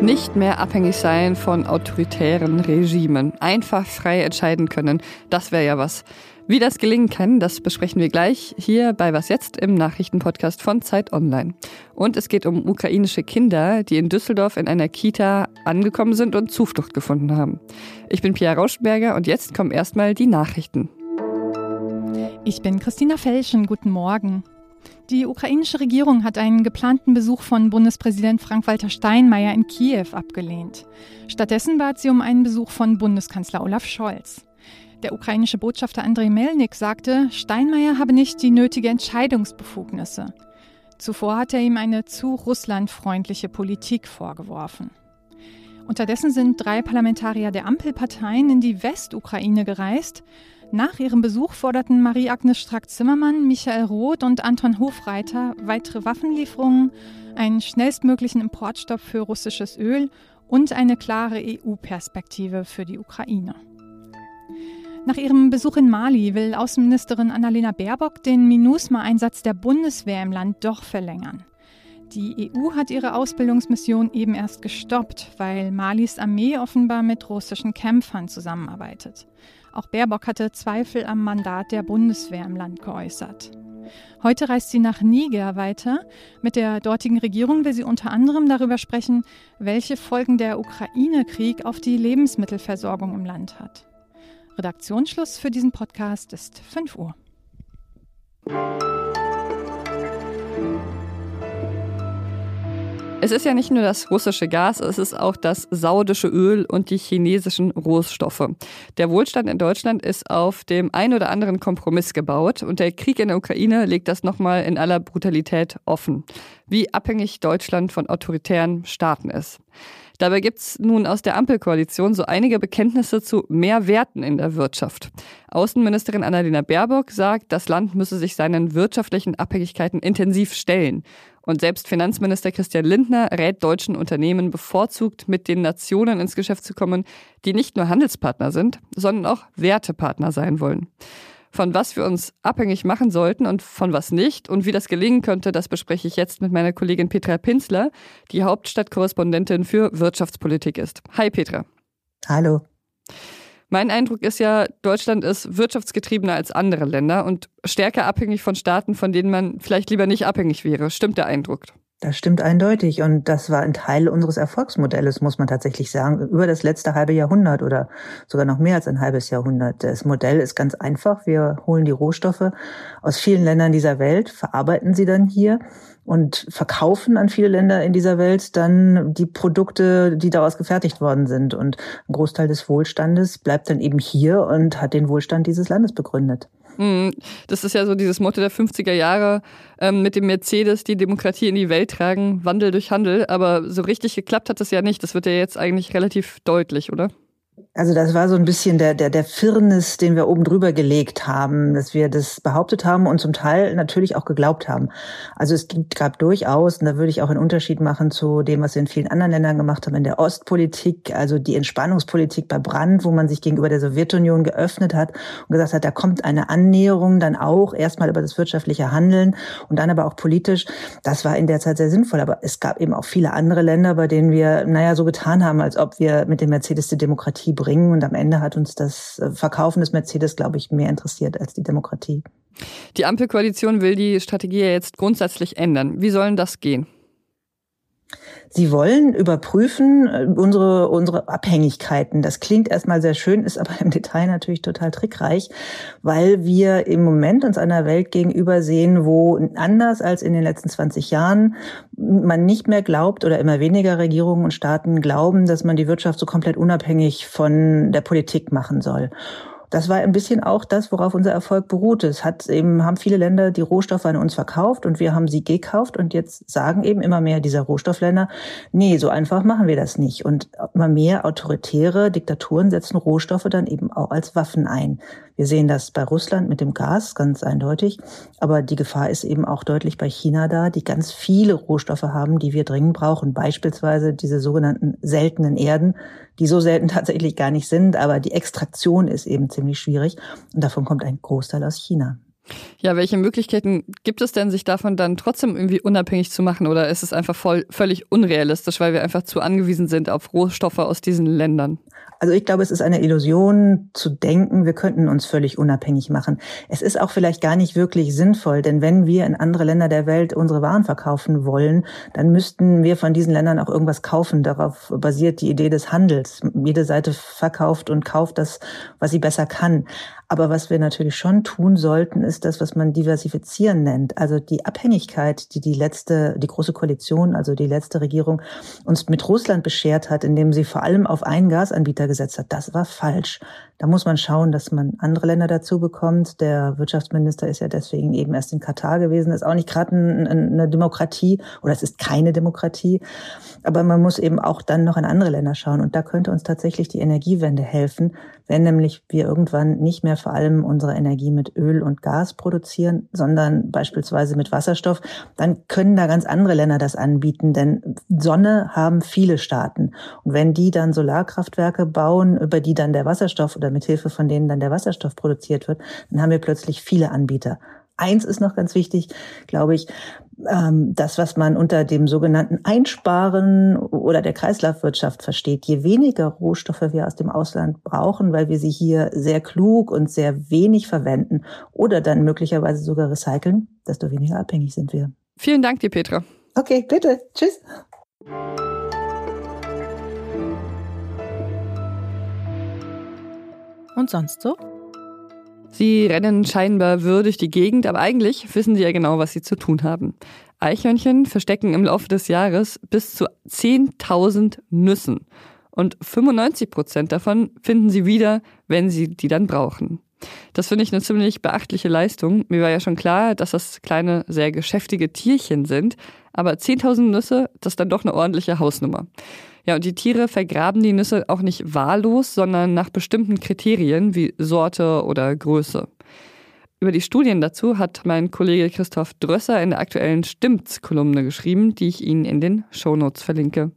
Nicht mehr abhängig sein von autoritären Regimen. Einfach frei entscheiden können. Das wäre ja was. Wie das gelingen kann, das besprechen wir gleich hier bei Was jetzt im Nachrichtenpodcast von Zeit Online. Und es geht um ukrainische Kinder, die in Düsseldorf in einer Kita angekommen sind und Zuflucht gefunden haben. Ich bin Pia Rauschenberger und jetzt kommen erstmal die Nachrichten. Ich bin Christina Felschen. Guten Morgen. Die ukrainische Regierung hat einen geplanten Besuch von Bundespräsident Frank-Walter Steinmeier in Kiew abgelehnt. Stattdessen bat sie um einen Besuch von Bundeskanzler Olaf Scholz. Der ukrainische Botschafter Andrei Melnik sagte, Steinmeier habe nicht die nötige Entscheidungsbefugnisse. Zuvor hat er ihm eine zu russlandfreundliche Politik vorgeworfen. Unterdessen sind drei Parlamentarier der Ampelparteien in die Westukraine gereist. Nach ihrem Besuch forderten Marie-Agnes Strack-Zimmermann, Michael Roth und Anton Hofreiter weitere Waffenlieferungen, einen schnellstmöglichen Importstopp für russisches Öl und eine klare EU-Perspektive für die Ukraine. Nach ihrem Besuch in Mali will Außenministerin Annalena Baerbock den MINUSMA-Einsatz der Bundeswehr im Land doch verlängern. Die EU hat ihre Ausbildungsmission eben erst gestoppt, weil Malis Armee offenbar mit russischen Kämpfern zusammenarbeitet. Auch Baerbock hatte Zweifel am Mandat der Bundeswehr im Land geäußert. Heute reist sie nach Niger weiter. Mit der dortigen Regierung will sie unter anderem darüber sprechen, welche Folgen der Ukraine-Krieg auf die Lebensmittelversorgung im Land hat. Redaktionsschluss für diesen Podcast ist 5 Uhr. Es ist ja nicht nur das russische Gas, es ist auch das saudische Öl und die chinesischen Rohstoffe. Der Wohlstand in Deutschland ist auf dem ein oder anderen Kompromiss gebaut und der Krieg in der Ukraine legt das nochmal in aller Brutalität offen, wie abhängig Deutschland von autoritären Staaten ist. Dabei gibt es nun aus der Ampelkoalition so einige Bekenntnisse zu mehr Werten in der Wirtschaft. Außenministerin Annalena Baerbock sagt, das Land müsse sich seinen wirtschaftlichen Abhängigkeiten intensiv stellen. Und selbst Finanzminister Christian Lindner rät deutschen Unternehmen bevorzugt, mit den Nationen ins Geschäft zu kommen, die nicht nur Handelspartner sind, sondern auch Wertepartner sein wollen. Von was wir uns abhängig machen sollten und von was nicht und wie das gelingen könnte, das bespreche ich jetzt mit meiner Kollegin Petra Pinsler, die Hauptstadtkorrespondentin für Wirtschaftspolitik ist. Hi Petra. Hallo. Mein Eindruck ist ja, Deutschland ist wirtschaftsgetriebener als andere Länder und stärker abhängig von Staaten, von denen man vielleicht lieber nicht abhängig wäre. Stimmt der Eindruck? Das stimmt eindeutig. Und das war ein Teil unseres Erfolgsmodells, muss man tatsächlich sagen, über das letzte halbe Jahrhundert oder sogar noch mehr als ein halbes Jahrhundert. Das Modell ist ganz einfach. Wir holen die Rohstoffe aus vielen Ländern dieser Welt, verarbeiten sie dann hier und verkaufen an viele Länder in dieser Welt dann die Produkte, die daraus gefertigt worden sind. Und ein Großteil des Wohlstandes bleibt dann eben hier und hat den Wohlstand dieses Landes begründet. Mhm. Das ist ja so dieses Motto der 50er Jahre ähm, mit dem Mercedes, die Demokratie in die Welt tragen, Wandel durch Handel. Aber so richtig geklappt hat das ja nicht. Das wird ja jetzt eigentlich relativ deutlich, oder? Also das war so ein bisschen der, der, der Firnis, den wir oben drüber gelegt haben, dass wir das behauptet haben und zum Teil natürlich auch geglaubt haben. Also es gab durchaus, und da würde ich auch einen Unterschied machen zu dem, was wir in vielen anderen Ländern gemacht haben, in der Ostpolitik, also die Entspannungspolitik bei Brand, wo man sich gegenüber der Sowjetunion geöffnet hat und gesagt hat, da kommt eine Annäherung dann auch erstmal über das wirtschaftliche Handeln und dann aber auch politisch. Das war in der Zeit sehr sinnvoll. Aber es gab eben auch viele andere Länder, bei denen wir, naja, so getan haben, als ob wir mit dem Mercedes die Demokratie bringen. Und am Ende hat uns das äh, Verkaufen des Mercedes, glaube ich, mehr interessiert als die Demokratie. Die Ampelkoalition will die Strategie ja jetzt grundsätzlich ändern. Wie soll das gehen? Sie wollen überprüfen äh, unsere, unsere Abhängigkeiten. Das klingt erstmal sehr schön, ist aber im Detail natürlich total trickreich, weil wir im Moment uns einer Welt gegenüber sehen, wo anders als in den letzten 20 Jahren man nicht mehr glaubt oder immer weniger Regierungen und Staaten glauben, dass man die Wirtschaft so komplett unabhängig von der Politik machen soll. Das war ein bisschen auch das, worauf unser Erfolg beruhte. Es hat eben, haben viele Länder die Rohstoffe an uns verkauft und wir haben sie gekauft und jetzt sagen eben immer mehr dieser Rohstoffländer, nee, so einfach machen wir das nicht. Und immer mehr autoritäre Diktaturen setzen Rohstoffe dann eben auch als Waffen ein. Wir sehen das bei Russland mit dem Gas ganz eindeutig, aber die Gefahr ist eben auch deutlich bei China da, die ganz viele Rohstoffe haben, die wir dringend brauchen. Beispielsweise diese sogenannten seltenen Erden, die so selten tatsächlich gar nicht sind, aber die Extraktion ist eben ziemlich schwierig und davon kommt ein Großteil aus China. Ja, welche Möglichkeiten gibt es denn, sich davon dann trotzdem irgendwie unabhängig zu machen? Oder ist es einfach voll, völlig unrealistisch, weil wir einfach zu angewiesen sind auf Rohstoffe aus diesen Ländern? Also ich glaube, es ist eine Illusion zu denken, wir könnten uns völlig unabhängig machen. Es ist auch vielleicht gar nicht wirklich sinnvoll, denn wenn wir in andere Länder der Welt unsere Waren verkaufen wollen, dann müssten wir von diesen Ländern auch irgendwas kaufen. Darauf basiert die Idee des Handels. Jede Seite verkauft und kauft das, was sie besser kann. Aber was wir natürlich schon tun sollten, ist das, was man diversifizieren nennt. Also die Abhängigkeit, die die letzte, die große Koalition, also die letzte Regierung uns mit Russland beschert hat, indem sie vor allem auf einen Gasanbieter gesetzt hat, das war falsch. Da muss man schauen, dass man andere Länder dazu bekommt. Der Wirtschaftsminister ist ja deswegen eben erst in Katar gewesen. Das ist auch nicht gerade eine Demokratie oder es ist keine Demokratie. Aber man muss eben auch dann noch in andere Länder schauen. Und da könnte uns tatsächlich die Energiewende helfen, wenn nämlich wir irgendwann nicht mehr vor allem unsere Energie mit Öl und Gas produzieren, sondern beispielsweise mit Wasserstoff, dann können da ganz andere Länder das anbieten. Denn Sonne haben viele Staaten. Und wenn die dann Solarkraftwerke bauen, über die dann der Wasserstoff oder mit Hilfe von denen dann der Wasserstoff produziert wird, dann haben wir plötzlich viele Anbieter. Eins ist noch ganz wichtig, glaube ich, ähm, das, was man unter dem sogenannten Einsparen oder der Kreislaufwirtschaft versteht. Je weniger Rohstoffe wir aus dem Ausland brauchen, weil wir sie hier sehr klug und sehr wenig verwenden oder dann möglicherweise sogar recyceln, desto weniger abhängig sind wir. Vielen Dank dir, Petra. Okay, bitte. Tschüss. Und sonst so? Sie rennen scheinbar würdig die Gegend, aber eigentlich wissen sie ja genau, was sie zu tun haben. Eichhörnchen verstecken im Laufe des Jahres bis zu 10.000 Nüssen. Und 95 Prozent davon finden sie wieder, wenn sie die dann brauchen. Das finde ich eine ziemlich beachtliche Leistung. Mir war ja schon klar, dass das kleine, sehr geschäftige Tierchen sind. Aber 10.000 Nüsse, das ist dann doch eine ordentliche Hausnummer. Ja, und die Tiere vergraben die Nüsse auch nicht wahllos, sondern nach bestimmten Kriterien wie Sorte oder Größe. Über die Studien dazu hat mein Kollege Christoph Drösser in der aktuellen Stimmts-Kolumne geschrieben, die ich Ihnen in den Shownotes verlinke.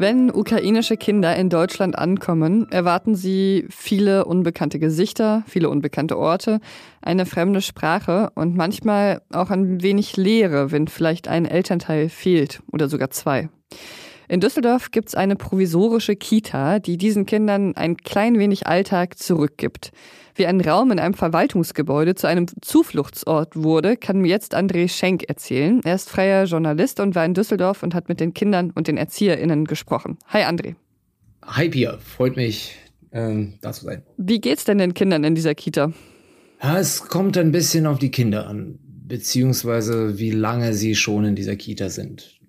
Wenn ukrainische Kinder in Deutschland ankommen, erwarten sie viele unbekannte Gesichter, viele unbekannte Orte, eine fremde Sprache und manchmal auch ein wenig Leere, wenn vielleicht ein Elternteil fehlt oder sogar zwei. In Düsseldorf gibt es eine provisorische Kita, die diesen Kindern ein klein wenig Alltag zurückgibt. Wie ein Raum in einem Verwaltungsgebäude zu einem Zufluchtsort wurde, kann mir jetzt André Schenk erzählen. Er ist freier Journalist und war in Düsseldorf und hat mit den Kindern und den ErzieherInnen gesprochen. Hi André. Hi Pia, freut mich, ähm, da zu sein. Wie geht's denn den Kindern in dieser Kita? Ja, es kommt ein bisschen auf die Kinder an, beziehungsweise wie lange sie schon in dieser Kita sind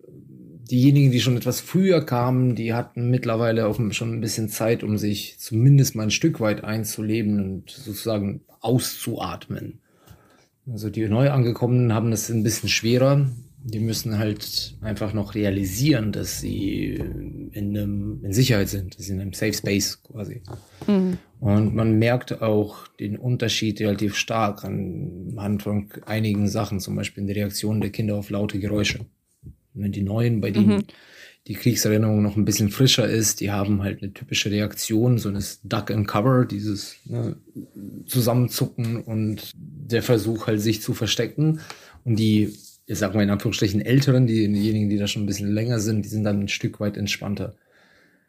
diejenigen, die schon etwas früher kamen, die hatten mittlerweile auch schon ein bisschen Zeit, um sich zumindest mal ein Stück weit einzuleben und sozusagen auszuatmen. Also die neu angekommenen haben das ein bisschen schwerer. Die müssen halt einfach noch realisieren, dass sie in, einem, in Sicherheit sind, dass sie in einem Safe Space quasi. Mhm. Und man merkt auch den Unterschied relativ stark anhand von einigen Sachen, zum Beispiel in der Reaktion der Kinder auf laute Geräusche. Die Neuen, bei denen mhm. die Kriegserinnerung noch ein bisschen frischer ist, die haben halt eine typische Reaktion, so ein Duck and Cover, dieses ne, Zusammenzucken und der Versuch halt sich zu verstecken. Und die, ich sag mal in Anführungsstrichen Älteren, die, diejenigen, die da schon ein bisschen länger sind, die sind dann ein Stück weit entspannter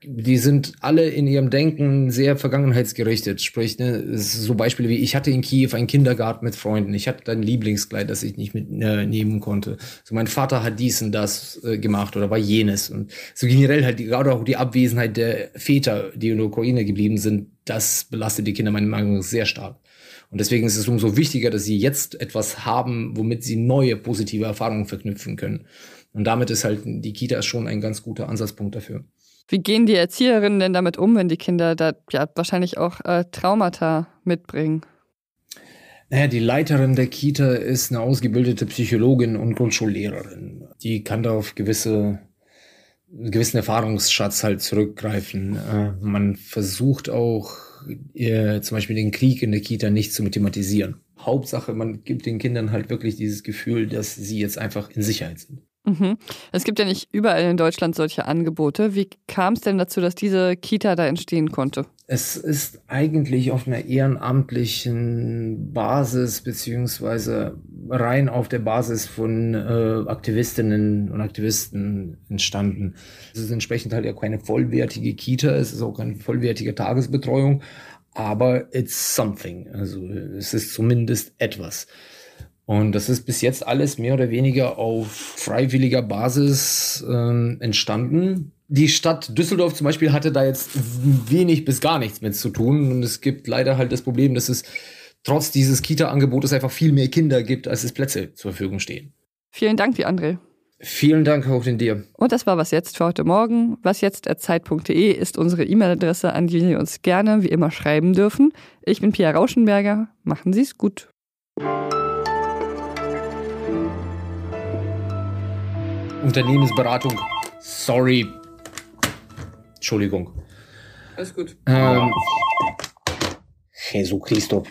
die sind alle in ihrem Denken sehr vergangenheitsgerichtet. Sprich, ne, so Beispiele wie ich hatte in Kiew einen Kindergarten mit Freunden, ich hatte ein Lieblingskleid, das ich nicht mitnehmen äh, konnte. So mein Vater hat dies und das äh, gemacht oder war jenes. Und so generell halt gerade auch die Abwesenheit der Väter, die in der Ukraine geblieben sind, das belastet die Kinder meiner Meinung nach sehr stark. Und deswegen ist es umso wichtiger, dass sie jetzt etwas haben, womit sie neue positive Erfahrungen verknüpfen können. Und damit ist halt die Kita schon ein ganz guter Ansatzpunkt dafür. Wie gehen die Erzieherinnen denn damit um, wenn die Kinder da ja wahrscheinlich auch äh, Traumata mitbringen? Naja, die Leiterin der Kita ist eine ausgebildete Psychologin und Grundschullehrerin. Die kann da auf gewisse, gewissen Erfahrungsschatz halt zurückgreifen. Äh, man versucht auch, ihr, zum Beispiel den Krieg in der Kita nicht zu thematisieren. Hauptsache, man gibt den Kindern halt wirklich dieses Gefühl, dass sie jetzt einfach in Sicherheit sind. Mhm. Es gibt ja nicht überall in Deutschland solche Angebote. Wie kam es denn dazu, dass diese Kita da entstehen konnte? Es ist eigentlich auf einer ehrenamtlichen Basis beziehungsweise rein auf der Basis von äh, Aktivistinnen und Aktivisten entstanden. Es ist entsprechend halt ja keine vollwertige Kita, es ist auch keine vollwertige Tagesbetreuung, aber it's something. Also es ist zumindest etwas. Und das ist bis jetzt alles mehr oder weniger auf freiwilliger Basis äh, entstanden. Die Stadt Düsseldorf zum Beispiel hatte da jetzt wenig bis gar nichts mit zu tun. Und es gibt leider halt das Problem, dass es trotz dieses Kita-Angebotes einfach viel mehr Kinder gibt, als es Plätze zur Verfügung stehen. Vielen Dank, wie André. Vielen Dank auch in dir. Und das war was jetzt für heute Morgen. Was jetzt Zeit.de ist unsere E-Mail-Adresse, an die Sie uns gerne wie immer schreiben dürfen. Ich bin Pia Rauschenberger. Machen Sie es gut. Unternehmensberatung. Sorry. Entschuldigung. Alles gut. Ähm, Jesus Christo.